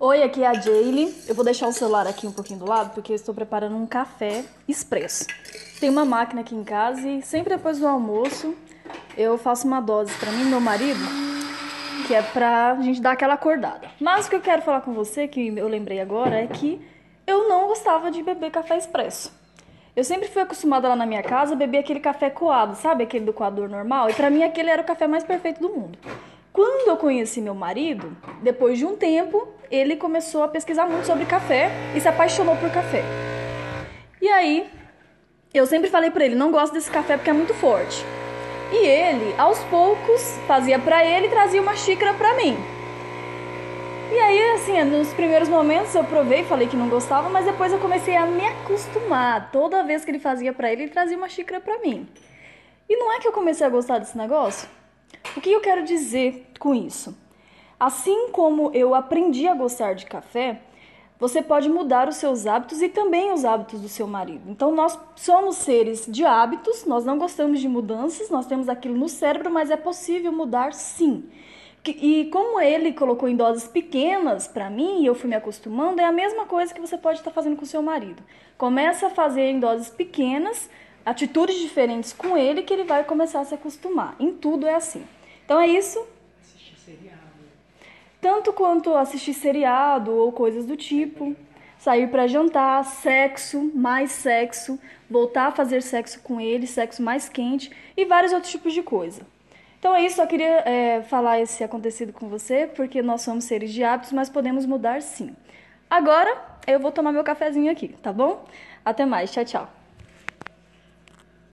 Oi, aqui é a Jaylee. Eu vou deixar o celular aqui um pouquinho do lado porque eu estou preparando um café expresso. Tem uma máquina aqui em casa e sempre depois do almoço eu faço uma dose para mim e meu marido, que é pra gente dar aquela acordada. Mas o que eu quero falar com você, que eu lembrei agora, é que eu não gostava de beber café expresso. Eu sempre fui acostumada lá na minha casa a beber aquele café coado, sabe? Aquele do coador normal. E para mim aquele era o café mais perfeito do mundo. Quando eu conheci meu marido, depois de um tempo, ele começou a pesquisar muito sobre café e se apaixonou por café. E aí, eu sempre falei para ele, não gosto desse café porque é muito forte. E ele, aos poucos, fazia para ele e trazia uma xícara para mim. E aí, assim, nos primeiros momentos eu provei, falei que não gostava, mas depois eu comecei a me acostumar. Toda vez que ele fazia para ele, ele trazia uma xícara para mim. E não é que eu comecei a gostar desse negócio? O que eu quero dizer com isso? Assim como eu aprendi a gostar de café, você pode mudar os seus hábitos e também os hábitos do seu marido. Então, nós somos seres de hábitos, nós não gostamos de mudanças, nós temos aquilo no cérebro, mas é possível mudar sim. E como ele colocou em doses pequenas para mim e eu fui me acostumando, é a mesma coisa que você pode estar fazendo com seu marido. Começa a fazer em doses pequenas, atitudes diferentes com ele, que ele vai começar a se acostumar. Em tudo é assim. Então é isso. Assistir seriado. Tanto quanto assistir seriado ou coisas do tipo, sair para jantar, sexo, mais sexo, voltar a fazer sexo com ele, sexo mais quente e vários outros tipos de coisa. Então é isso, só queria é, falar esse acontecido com você, porque nós somos seres de hábitos, mas podemos mudar sim. Agora eu vou tomar meu cafezinho aqui, tá bom? Até mais, tchau, tchau.